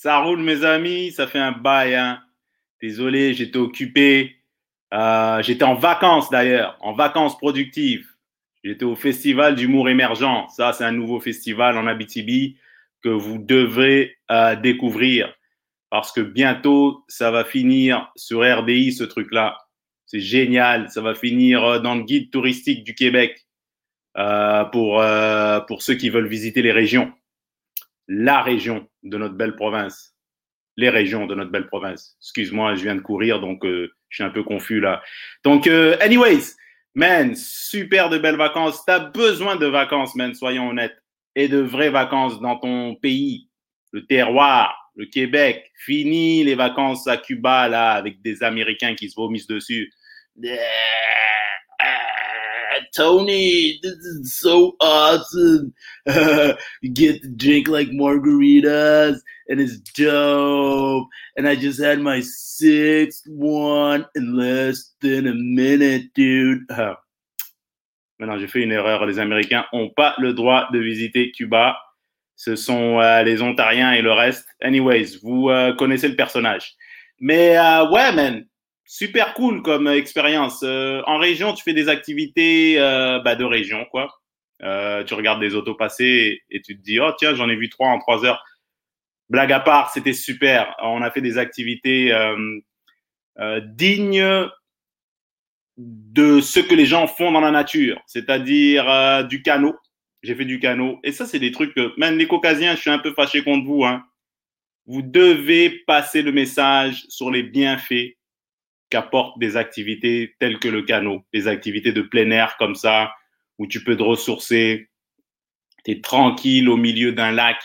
Ça roule, mes amis. Ça fait un bail. Hein. Désolé, j'étais occupé. Euh, j'étais en vacances d'ailleurs, en vacances productives. J'étais au Festival d'humour émergent. Ça, c'est un nouveau festival en Abitibi que vous devez euh, découvrir parce que bientôt, ça va finir sur RDI, ce truc-là. C'est génial. Ça va finir euh, dans le guide touristique du Québec pour ceux qui veulent visiter les régions. La région de notre belle province. Les régions de notre belle province. Excuse-moi, je viens de courir, donc euh, je suis un peu confus là. Donc, euh, anyways, man, super de belles vacances. Tu as besoin de vacances, man, soyons honnêtes. Et de vraies vacances dans ton pays, le terroir, le Québec. Fini les vacances à Cuba, là, avec des Américains qui se vomissent dessus. Tony, this is so awesome. you get to drink like margaritas, and it's dope. And I just had my sixth one in less than a minute, dude. Maintenant, j'ai fait une erreur. Les Américains n'ont pas le droit de visiter Cuba. Ce sont euh, les Ontariens et le reste. Anyways, vous euh, connaissez le personnage. Mais euh, ouais, man, super cool comme expérience. Euh, en région, tu fais des activités euh, bah, de région, quoi. Euh, tu regardes des autos passer et, tu te dis, oh tiens, j'en ai vu trois en trois heures. Blague à part, c'était super. On a fait des activités euh, dignes de ce que les gens font dans la nature, c'est-à-dire du canot. J'ai fait du canot. Et ça, c'est des trucs que, même les caucasiens, je suis un peu fâché contre vous. Hein. Vous devez passer le message sur les bienfaits qu'apportent des activités telles que le canot, des activités de plein air comme ça, où tu peux te ressourcer, tu es tranquille au milieu d'un lac,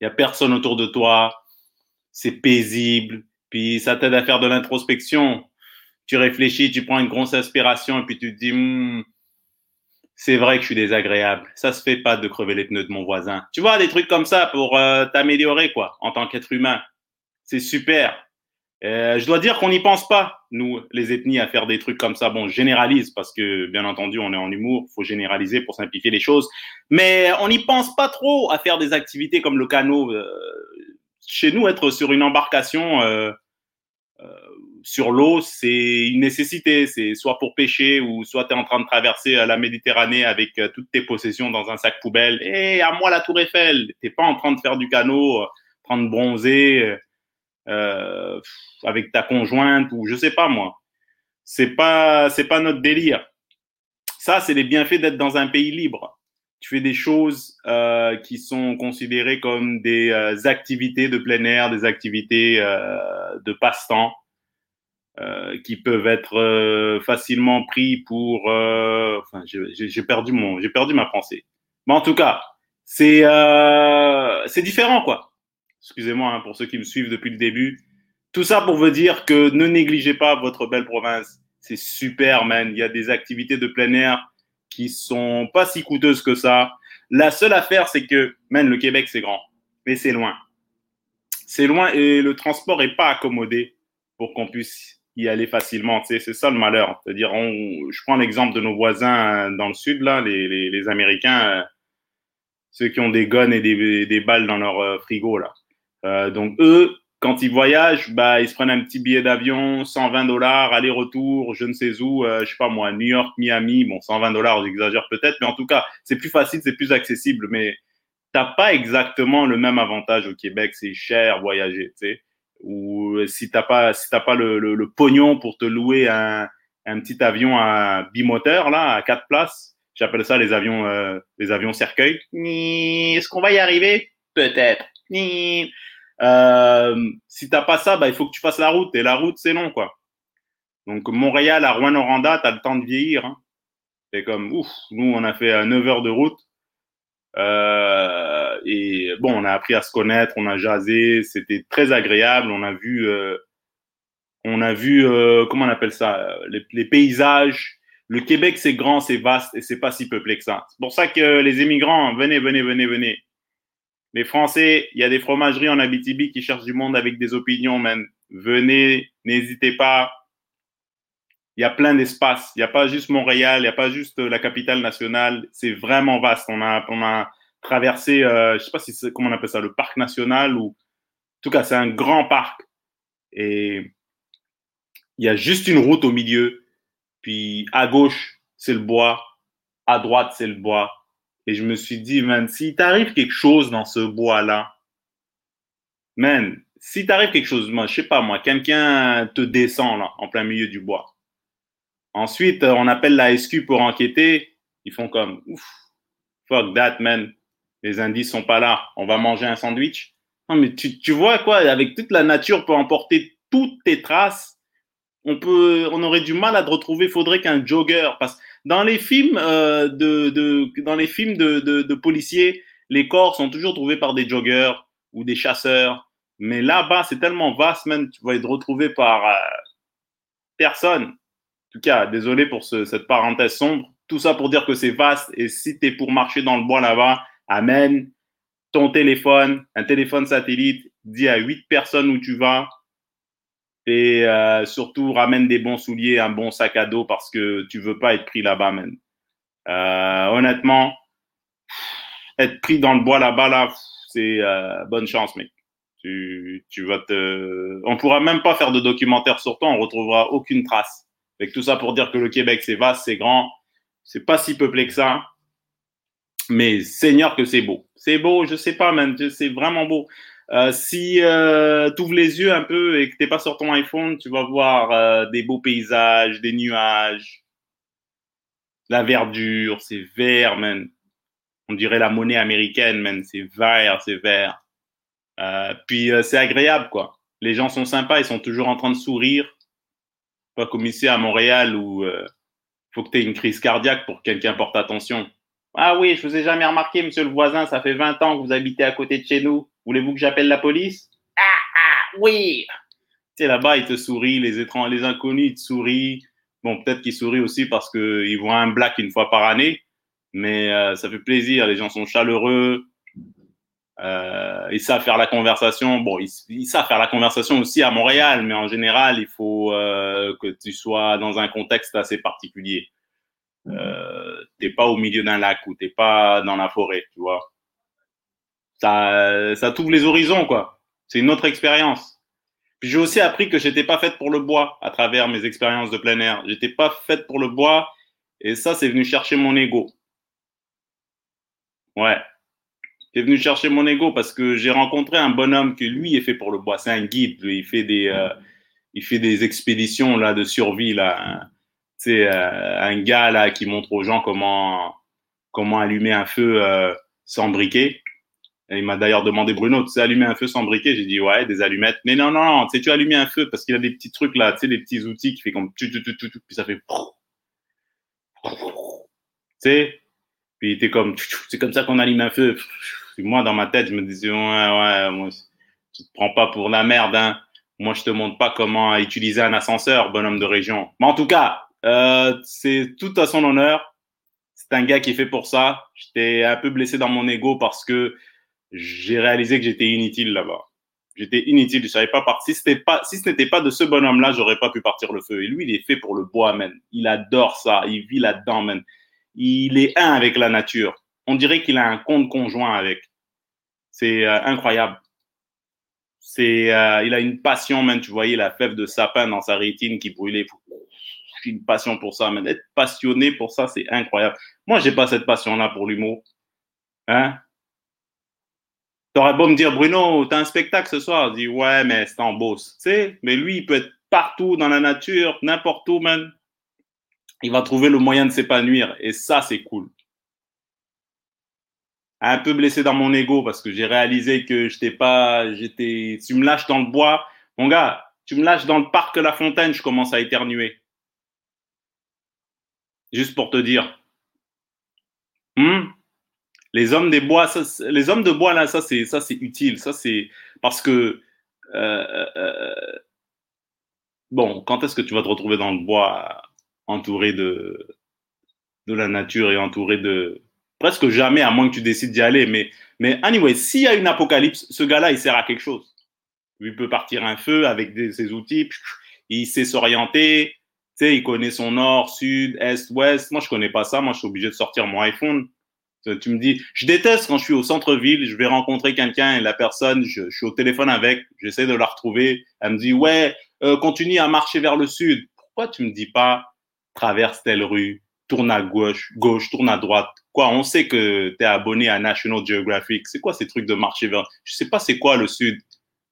il n'y a personne autour de toi, c'est paisible, puis ça t'aide à faire de l'introspection. Tu réfléchis, tu prends une grosse inspiration et puis tu te dis, hmm, c'est vrai que je suis désagréable. Ça se fait pas de crever les pneus de mon voisin. Tu vois, des trucs comme ça pour euh, t'améliorer, quoi, en tant qu'être humain. C'est super. Euh, je dois dire qu'on n'y pense pas, nous, les ethnies, à faire des trucs comme ça. Bon, je généralise parce que, bien entendu, on est en humour, faut généraliser pour simplifier les choses. Mais on n'y pense pas trop à faire des activités comme le canot. Euh, chez nous, être sur une embarcation euh, sur l'eau, c'est une nécessité. C'est soit pour pêcher ou soit tu es en train de traverser la Méditerranée avec toutes tes possessions dans un sac poubelle. Et à moi la Tour Eiffel. T'es pas en train de faire du canot, en train de bronzer euh, avec ta conjointe ou je sais pas moi. C'est pas c'est pas notre délire. Ça, c'est les bienfaits d'être dans un pays libre. Tu fais des choses euh, qui sont considérées comme des euh, activités de plein air, des activités euh, de passe-temps, euh, qui peuvent être facilement pris pour. enfin, j'ai perdu mon, j'ai perdu ma pensée. Mais en tout cas, c'est c'est différent quoi. Excusez-moi hein, pour ceux qui me suivent depuis le début. Tout ça pour vous dire que ne négligez pas votre belle province. C'est super, man. Il y a des activités de plein air qui sont pas si coûteuses que ça. La seule affaire, c'est que, man, le Québec, c'est grand, mais c'est loin. C'est loin et le transport est pas accommodé pour qu'on puisse y aller facilement. C'est ça le malheur. C'est-à-dire, je prends l'exemple de nos voisins euh, dans le sud, là, les, Américains, euh, ceux qui ont des guns et des, des balles dans leur euh, frigo, là. Euh, donc, eux, quand ils voyagent, bah, ils se prennent un petit billet d'avion, 120 dollars, aller-retour, je ne sais où, euh, je sais pas moi, New York, Miami. Bon, 120 dollars, j'exagère peut-être, mais en tout cas, c'est plus facile, c'est plus accessible. Mais t'as pas exactement le même avantage au Québec. C'est cher voyager, tu sais. Ou euh, si t'as pas, si pas le, pognon pour te louer un, petit avion à bimoteur là, à quatre places. J'appelle ça les avions, euh, les avions cercueil. Est-ce qu'on va y arriver? Peut-être. Euh, si t'as pas ça, bah, il faut que tu fasses la route. Et la route, c'est long, quoi. Donc, Montréal à Rouen-Noranda, t'as le temps de vieillir. Hein. C'est comme, ouf, nous, on a fait euh, 9 heures de route. Euh, et bon, on a appris à se connaître, on a jasé, c'était très agréable. On a vu, euh, on a vu, euh, comment on appelle ça, euh, les, paysages. Le Québec, c'est grand, c'est vaste et c'est pas si peuplé que ça. C'est pour ça que les immigrants, venez, venez, venez, venez. Les Français, il y a des fromageries en Abitibi qui cherchent du monde avec des opinions, man. Venez, n'hésitez pas. Il y a plein d'espaces. Il n'y a pas juste Montréal, il n'y a pas juste la capitale nationale. C'est vraiment vaste. On a, traversé, euh, je sais pas si c'est, comment on appelle ça, le parc national ou tout cas, c'est un grand parc. Et il y a juste une route au milieu. Puis à gauche, c'est le bois. À droite, c'est le bois. Et je me suis dit, man, si t'arrive quelque chose dans ce bois-là, man, si t'arrive quelque chose, moi, je sais pas moi, quelqu'un te descend là, en plein milieu du bois. Ensuite, on appelle la SQ pour enquêter. Ils font comme, ouf, fuck that, man. Les indices sont pas là. On va manger un sandwich. Non, mais tu, tu vois quoi, avec toute la nature peut emporter toutes tes traces. On peut, on aurait du mal à te retrouver. Faudrait qu'un jogger, parce dans les films euh, de, dans les films de, de, policiers, les corps sont toujours trouvés par des joggers ou des chasseurs. Mais là-bas, c'est tellement vaste, man, tu vas être retrouvé par euh, personne. En tout cas, désolé pour ce, cette parenthèse sombre. Tout ça pour dire que c'est vaste. Et si tu es pour marcher dans le bois là-bas, amène ton téléphone, un téléphone satellite, dis à huit personnes où tu vas. Et euh, surtout, ramène des bons souliers, un bon sac à dos parce que tu veux pas être pris là-bas, man. Euh, honnêtement, être pris dans le bois là-bas, là, c'est euh, bonne chance, mec. Tu, tu vas te... On pourra même pas faire de documentaire sur toi, on retrouvera aucune trace. Avec tout ça pour dire que le Québec, c'est vaste, c'est grand, c'est pas si peuplé que ça. Mais Seigneur que c'est beau. C'est beau, je sais pas, man, c'est vraiment beau. Euh, si euh, tu ouvres les yeux un peu et que t'es pas sur ton iPhone, tu vas voir euh, des beaux paysages, des nuages, la verdure, c'est vert, man. On dirait la monnaie américaine, man. C'est vert, c'est vert. Puis c'est agréable, quoi. Les gens sont sympas, ils sont toujours en train de sourire. Pas comme ici à Montréal où euh, faut que tu aies une crise cardiaque pour que quelqu'un porte attention. Ah oui, je vous ai jamais remarqué, monsieur le voisin, ça fait 20 ans que vous habitez à côté de chez nous. Voulez-vous que j'appelle la police? Ah, ah, oui Tu sais, là-bas, ils te sourient, les étrangers, les inconnus, ils te sourient. Bon, peut-être qu'ils sourient aussi parce qu'ils voient un black une fois par année, mais euh, ça fait plaisir, les gens sont chaleureux, euh, ils savent faire la conversation. Bon, ils, ils, savent faire la conversation aussi à Montréal, mais en général, il faut euh, que tu sois dans un contexte assez particulier. Euh, t'es pas au milieu d'un lac ou t'es pas dans la forêt, tu vois. Ça, ça t'ouvre les horizons, quoi. C'est une autre expérience. Puis j'ai aussi appris que j'étais pas faite pour le bois à travers mes expériences de plein air. J'étais pas faite pour le bois et ça, c'est venu chercher mon ego. Ouais. C'est venu chercher mon ego parce que j'ai rencontré un bonhomme qui lui est fait pour le bois. C'est un guide. Il fait des, euh, il fait des expéditions là de survie là c'est euh, un gars là qui montre aux gens comment comment allumer un feu euh, sans briquet. Il m'a d'ailleurs demandé Bruno, tu sais allumer un feu sans briquet? J'ai dit ouais, des allumettes. Mais non non non, tu sais tu allumer un feu parce qu'il a des petits trucs là, tu sais des petits outils qui fait comme tu tu tu tu puis ça fait tu sais? Puis t'es comme c'est comme ça qu'on allume un feu. moi dans ma tête je me disais ouais ouais moi tu te prends pas pour la merde hein. Moi je te montre pas comment utiliser un ascenseur, bonhomme de région. Mais en tout cas, euh, c'est tout à son honneur. C'est un gars qui est fait pour ça. J'étais un peu blessé dans mon ego parce que j'ai réalisé que j'étais inutile là-bas. J'étais inutile. Je savais pas partir. Si ce n'était pas de ce bonhomme-là, j'aurais pas pu partir le feu. Et lui, il est fait pour le bois, man. Il adore ça. Il vit là-dedans, man. Il est un avec la nature. On dirait qu'il a un compte conjoint avec. C'est euh, incroyable. C'est, euh, il a une passion, man. Tu voyais la fève de sapin dans sa rétine qui brûlait une passion pour ça, mais être passionné pour ça, c'est incroyable. Moi, j'ai pas cette passion-là pour l'humour. Hein? T'aurais beau me dire, Bruno, t'as un spectacle ce soir. Je dis, ouais, mais c'est en bosse. Tu mais lui, il peut être partout dans la nature, n'importe où, man. Il va trouver le moyen de s'épanouir. Et ça, c'est cool. Un peu blessé dans mon ego parce que j'ai réalisé que j'étais pas, j'étais, tu me lâches dans le bois. Mon gars, tu me lâches dans le parc La Fontaine, je commence à éternuer. Juste pour te dire. Hmm? Les hommes des bois, les hommes de bois là, ça c'est ça c'est utile. Ça c'est parce que euh, euh, bon, quand est-ce que tu vas te retrouver dans le bois entouré de de la nature et entouré de presque jamais à moins que tu décides d'y aller. Mais mais anyway, s'il y a une apocalypse, ce gars-là il sert à quelque chose. Il peut partir un feu avec ses outils, il sait s'orienter, tu sais, il connaît son nord, sud, est, ouest. Moi, je connais pas ça. Moi, je suis obligé de sortir mon iPhone. Tu me dis, je déteste quand je suis au centre-ville, je vais rencontrer quelqu'un et la personne, je, suis au téléphone avec, j'essaie de la retrouver. Elle me dit, ouais, euh, continue à marcher vers le sud. Pourquoi tu me dis pas, traverse telle rue, tourne à gauche, gauche, tourne à droite? Quoi, on sait que tu es abonné à National Geographic. C'est quoi ces trucs de marcher vers Je sais pas c'est quoi le sud.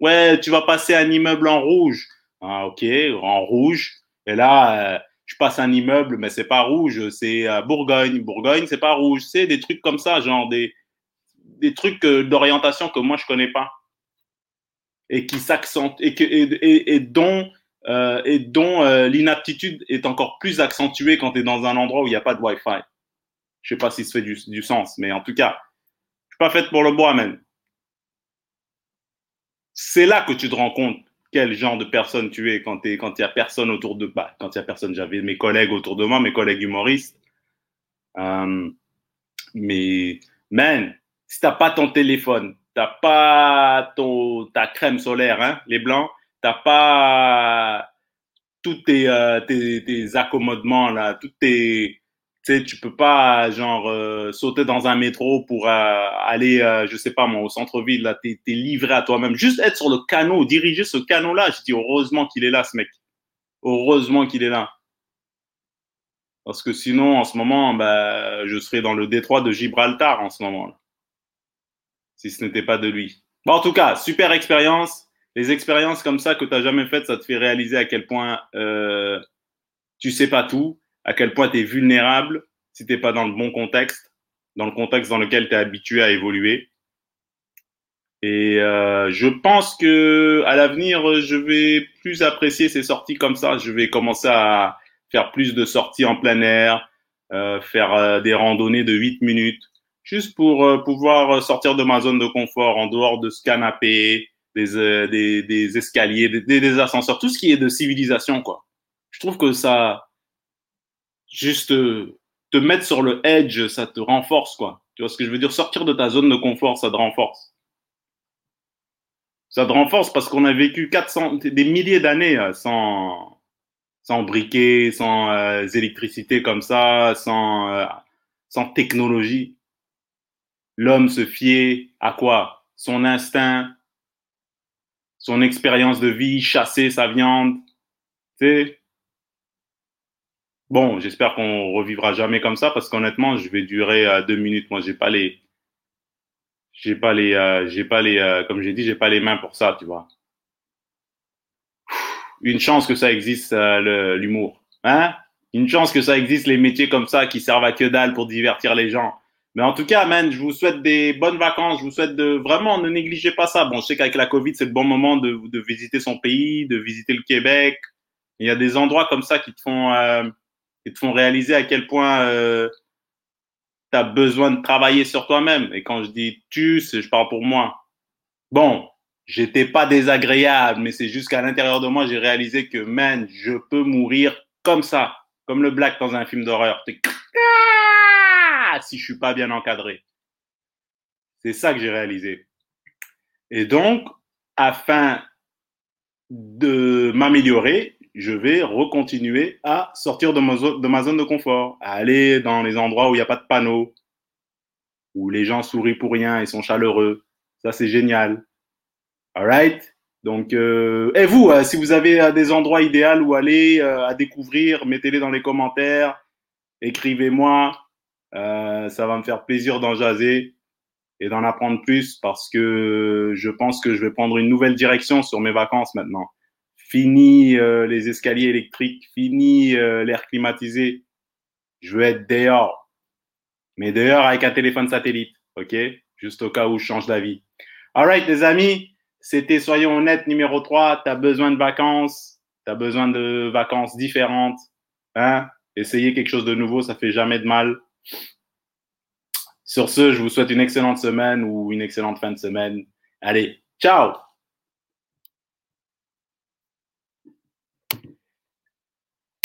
Ouais, tu vas passer un immeuble en rouge. Ah, ok, en rouge. Et là, euh, passe un immeuble, mais c'est pas rouge, c'est à Bourgogne. Bourgogne, c'est pas rouge. C'est des trucs comme ça, genre des, des trucs euh, d'orientation que moi je connais pas et qui s'accentuent et, dont euh, et dont euh, l'inaptitude est encore plus accentuée quand tu es dans un endroit où il n'y a pas de Wi-Fi. Je sais pas si ça fait du, du, sens, mais en tout cas, je suis pas faite pour le bois, même. C'est là que tu te rends compte quel genre de personne tu es quand il quand y a personne autour de bah, quand il y a personne. J'avais mes collègues autour de moi, mes collègues humoristes. Euh, mais man, si t'as pas ton téléphone, t'as pas ton ta crème solaire, hein, les blancs, t'as pas tous tes, euh, tes, accommodements là, toutes tes, sais, tu peux pas genre euh, sauter dans un métro pour euh, aller, je sais pas moi, au centre-ville là, t'es es livré à toi-même. Juste être sur le canot, diriger ce canot-là, je dis heureusement qu'il est là, ce mec. Heureusement qu'il est là. Parce que sinon, en ce moment, bah, je serais dans le détroit de Gibraltar en ce moment. Là. Si ce n'était pas de lui. Bon, en tout cas, super expérience les expériences comme ça que tu n'as jamais faites, ça te fait réaliser à quel point euh, tu sais pas tout, à quel point tu es vulnérable si tu n'es pas dans le bon contexte, dans le contexte dans lequel tu es habitué à évoluer. Et euh, je pense que à l'avenir, je vais plus apprécier ces sorties comme ça. Je vais commencer à faire plus de sorties en plein air, euh, faire euh, des randonnées de 8 minutes, juste pour euh, pouvoir sortir de ma zone de confort en dehors de ce canapé, euh, des, des, escaliers, des, des, ascenseurs, tout ce qui est de civilisation, quoi. Je trouve que ça, juste euh, te mettre sur le edge, ça te renforce, quoi. Tu vois ce que je veux dire? Sortir de ta zone de confort, ça te renforce. Ça te renforce parce qu'on a vécu 400, des milliers d'années euh, sans, sans briquet, sans euh, électricité comme ça, sans, sans technologie. L'homme se fiait à quoi? Son instinct, son expérience de vie, chasser sa viande. Tu sais? Bon, j'espère qu'on revivra jamais comme ça parce qu'honnêtement, je vais durer à deux minutes. Moi, j'ai pas les, j'ai pas les, euh, j'ai pas les, euh, comme j'ai dit, j'ai pas les mains pour ça, tu vois. Une chance que ça existe euh, l'humour, hein? Une chance que ça existe les métiers comme ça qui servent à que dalle pour divertir les gens. Mais en tout cas, man, je vous souhaite des bonnes vacances. Je vous souhaite de vraiment ne négligez pas ça. Bon, je sais qu'avec la Covid, c'est le bon moment de, de, visiter son pays, de visiter le Québec. Il y a des endroits comme ça qui te font, qui te font réaliser à quel point euh, tu as besoin de travailler sur toi-même. Et quand je dis tu, je parle pour moi. Bon, j'étais pas désagréable, mais c'est juste qu'à l'intérieur de moi, j'ai réalisé que, man, je peux mourir comme ça, comme le black dans un film d'horreur si je suis pas bien encadré. C'est ça que j'ai réalisé. Et donc, afin de m'améliorer, je vais recontinuer à sortir de ma, zone, de confort, à aller dans les endroits où il n'y a pas de panneaux, où les gens sourient pour rien et sont chaleureux. Ça, c'est génial. Alright? Donc, euh, et vous, euh, si vous avez euh, des endroits idéaux où aller euh, à découvrir, mettez-les dans les commentaires, écrivez-moi. Euh, ça va me faire plaisir d'en jaser et d'en apprendre plus parce que je pense que je vais prendre une nouvelle direction sur mes vacances maintenant. Fini euh, les escaliers électriques, fini euh, l'air climatisé. Je veux être dehors. Mais dehors avec un téléphone satellite, ok? Juste au cas où je change d'avis. Alright les amis, c'était Soyons honnêtes numéro 3. Tu as besoin de vacances, tu as besoin de vacances différentes? Hein? Essayez quelque chose de nouveau, ça fait jamais de mal. Sur ce, je vous souhaite une excellente semaine ou une excellente fin de semaine. Allez, ciao